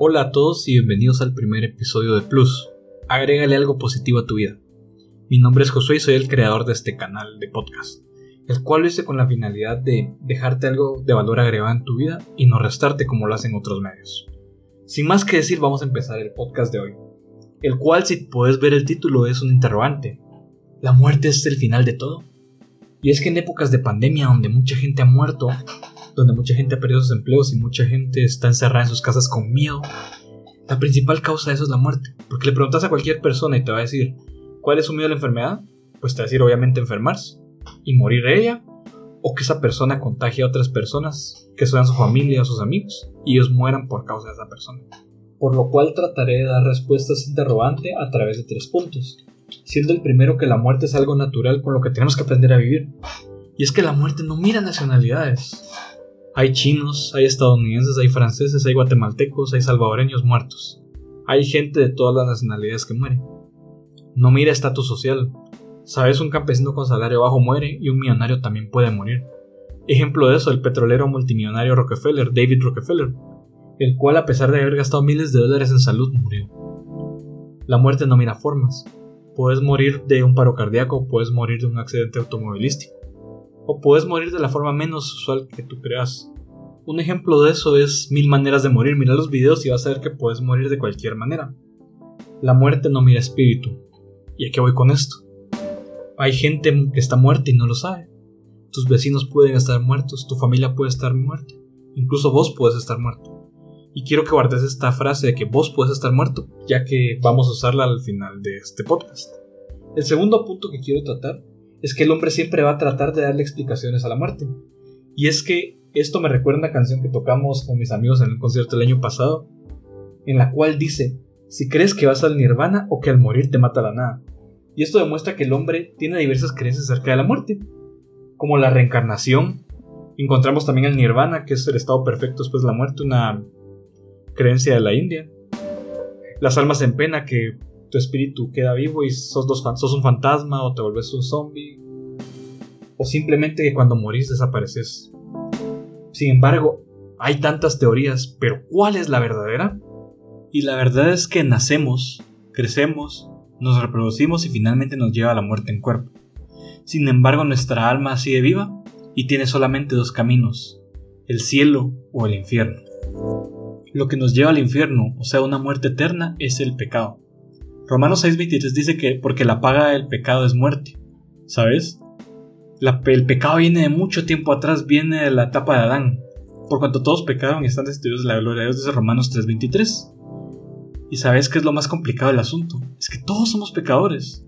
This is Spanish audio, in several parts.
Hola a todos y bienvenidos al primer episodio de Plus. Agrégale algo positivo a tu vida. Mi nombre es Josué y soy el creador de este canal de podcast, el cual lo hice con la finalidad de dejarte algo de valor agregado en tu vida y no restarte como lo hacen otros medios. Sin más que decir, vamos a empezar el podcast de hoy, el cual si puedes ver el título es un interrogante. ¿La muerte es el final de todo? Y es que en épocas de pandemia donde mucha gente ha muerto, donde mucha gente ha perdido sus empleos y mucha gente está encerrada en sus casas con miedo, la principal causa de eso es la muerte. Porque le preguntas a cualquier persona y te va a decir, ¿cuál es su miedo a la enfermedad? Pues te va a decir obviamente enfermarse y morir ella, o que esa persona contagie a otras personas, que sean su familia o sus amigos, y ellos mueran por causa de esa persona. Por lo cual trataré de dar respuestas interrogante a través de tres puntos, siendo el primero que la muerte es algo natural con lo que tenemos que aprender a vivir. Y es que la muerte no mira nacionalidades. Hay chinos, hay estadounidenses, hay franceses, hay guatemaltecos, hay salvadoreños muertos. Hay gente de todas las nacionalidades que muere. No mira estatus social. Sabes, un campesino con salario bajo muere y un millonario también puede morir. Ejemplo de eso, el petrolero multimillonario Rockefeller, David Rockefeller, el cual a pesar de haber gastado miles de dólares en salud murió. La muerte no mira formas. Puedes morir de un paro cardíaco, puedes morir de un accidente automovilístico o puedes morir de la forma menos usual que tú creas. Un ejemplo de eso es Mil Maneras de Morir. Mira los videos y vas a ver que puedes morir de cualquier manera. La muerte no mira espíritu. ¿Y a qué voy con esto? Hay gente que está muerta y no lo sabe. Tus vecinos pueden estar muertos, tu familia puede estar muerta, incluso vos puedes estar muerto. Y quiero que guardes esta frase de que vos puedes estar muerto, ya que vamos a usarla al final de este podcast. El segundo punto que quiero tratar es que el hombre siempre va a tratar de darle explicaciones a la muerte. Y es que esto me recuerda una canción que tocamos con mis amigos en el concierto del año pasado, en la cual dice, si crees que vas al nirvana o que al morir te mata la nada. Y esto demuestra que el hombre tiene diversas creencias acerca de la muerte, como la reencarnación. Encontramos también el nirvana, que es el estado perfecto después de la muerte, una creencia de la India. Las almas en pena, que tu espíritu queda vivo y sos, dos, sos un fantasma o te vuelves un zombie. O simplemente que cuando morís desapareces. Sin embargo, hay tantas teorías, pero ¿cuál es la verdadera? Y la verdad es que nacemos, crecemos, nos reproducimos y finalmente nos lleva a la muerte en cuerpo. Sin embargo, nuestra alma sigue viva y tiene solamente dos caminos, el cielo o el infierno. Lo que nos lleva al infierno, o sea, una muerte eterna, es el pecado. Romanos 6:23 dice que porque la paga del pecado es muerte. ¿Sabes? el pecado viene de mucho tiempo atrás, viene de la etapa de Adán. Por cuanto todos pecaron y están destituidos de la gloria de Dios, dice Romanos 3:23. ¿Y sabes qué es lo más complicado del asunto? Es que todos somos pecadores.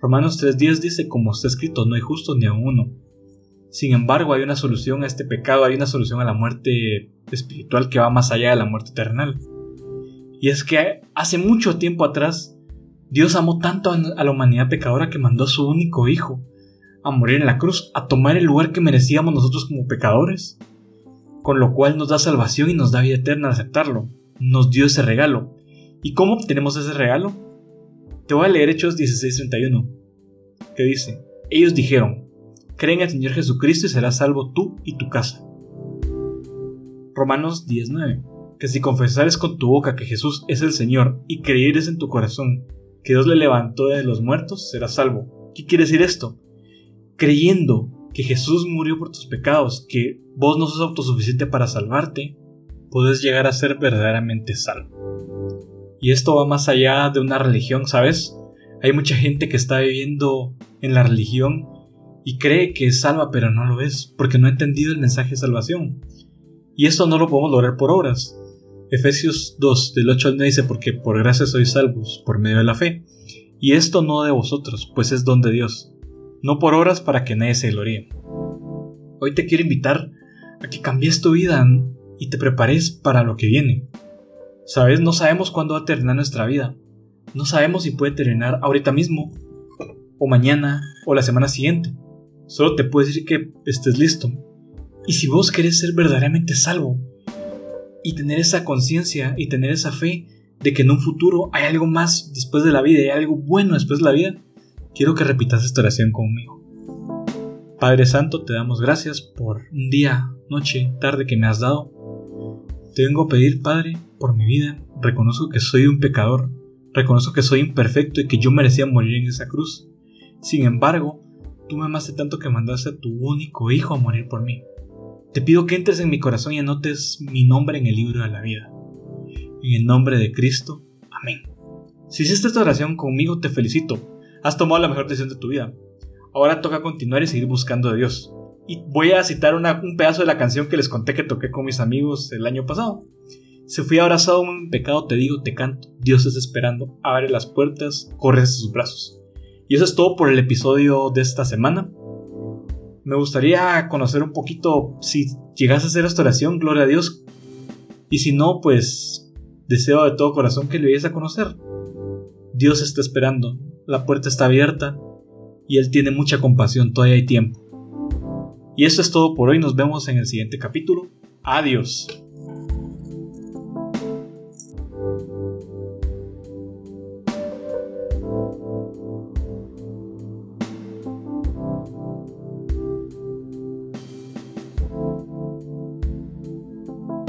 Romanos 3:10 dice, como está escrito, no hay justo ni a uno. Sin embargo, hay una solución a este pecado, hay una solución a la muerte espiritual que va más allá de la muerte terrenal. Y es que hace mucho tiempo atrás, Dios amó tanto a la humanidad pecadora que mandó a su único Hijo a morir en la cruz, a tomar el lugar que merecíamos nosotros como pecadores, con lo cual nos da salvación y nos da vida eterna al aceptarlo. Nos dio ese regalo. ¿Y cómo obtenemos ese regalo? Te voy a leer Hechos 16:31, que dice, ellos dijeron, creen en el Señor Jesucristo y serás salvo tú y tu casa. Romanos 19, que si confesares con tu boca que Jesús es el Señor y creyeres en tu corazón que Dios le levantó de los muertos, serás salvo. ¿Qué quiere decir esto? Creyendo que Jesús murió por tus pecados, que vos no sos autosuficiente para salvarte, puedes llegar a ser verdaderamente salvo. Y esto va más allá de una religión, ¿sabes? Hay mucha gente que está viviendo en la religión y cree que es salva, pero no lo es, porque no ha entendido el mensaje de salvación. Y esto no lo podemos lograr por obras, Efesios 2, del 8 al 9 dice, porque por gracia sois salvos, por medio de la fe. Y esto no de vosotros, pues es don de Dios, no por obras para que nadie se gloríe. Hoy te quiero invitar a que cambies tu vida y te prepares para lo que viene. Sabes, no sabemos cuándo va a terminar nuestra vida. No sabemos si puede terminar ahorita mismo, o mañana, o la semana siguiente. Solo te puedo decir que estés listo. Y si vos querés ser verdaderamente salvo, y tener esa conciencia y tener esa fe de que en un futuro hay algo más después de la vida, hay algo bueno después de la vida, quiero que repitas esta oración conmigo. Padre Santo, te damos gracias por un día, noche, tarde que me has dado. Te vengo a pedir, Padre, por mi vida, reconozco que soy un pecador, reconozco que soy imperfecto y que yo merecía morir en esa cruz. Sin embargo, tú me amaste tanto que mandaste a tu único hijo a morir por mí. Te pido que entres en mi corazón y anotes mi nombre en el libro de la vida. En el nombre de Cristo. Amén. Si hiciste esta oración conmigo, te felicito. Has tomado la mejor decisión de tu vida. Ahora toca continuar y seguir buscando a Dios. Y voy a citar un pedazo de la canción que les conté que toqué con mis amigos el año pasado. Si fui abrazado en pecado, te digo, te canto. Dios está esperando. Abre las puertas, corre hacia sus brazos. Y eso es todo por el episodio de esta semana. Me gustaría conocer un poquito si llegas a hacer esta oración, gloria a Dios. Y si no, pues deseo de todo corazón que le vayas a conocer. Dios está esperando, la puerta está abierta y Él tiene mucha compasión, todavía hay tiempo. Y eso es todo por hoy, nos vemos en el siguiente capítulo. Adiós.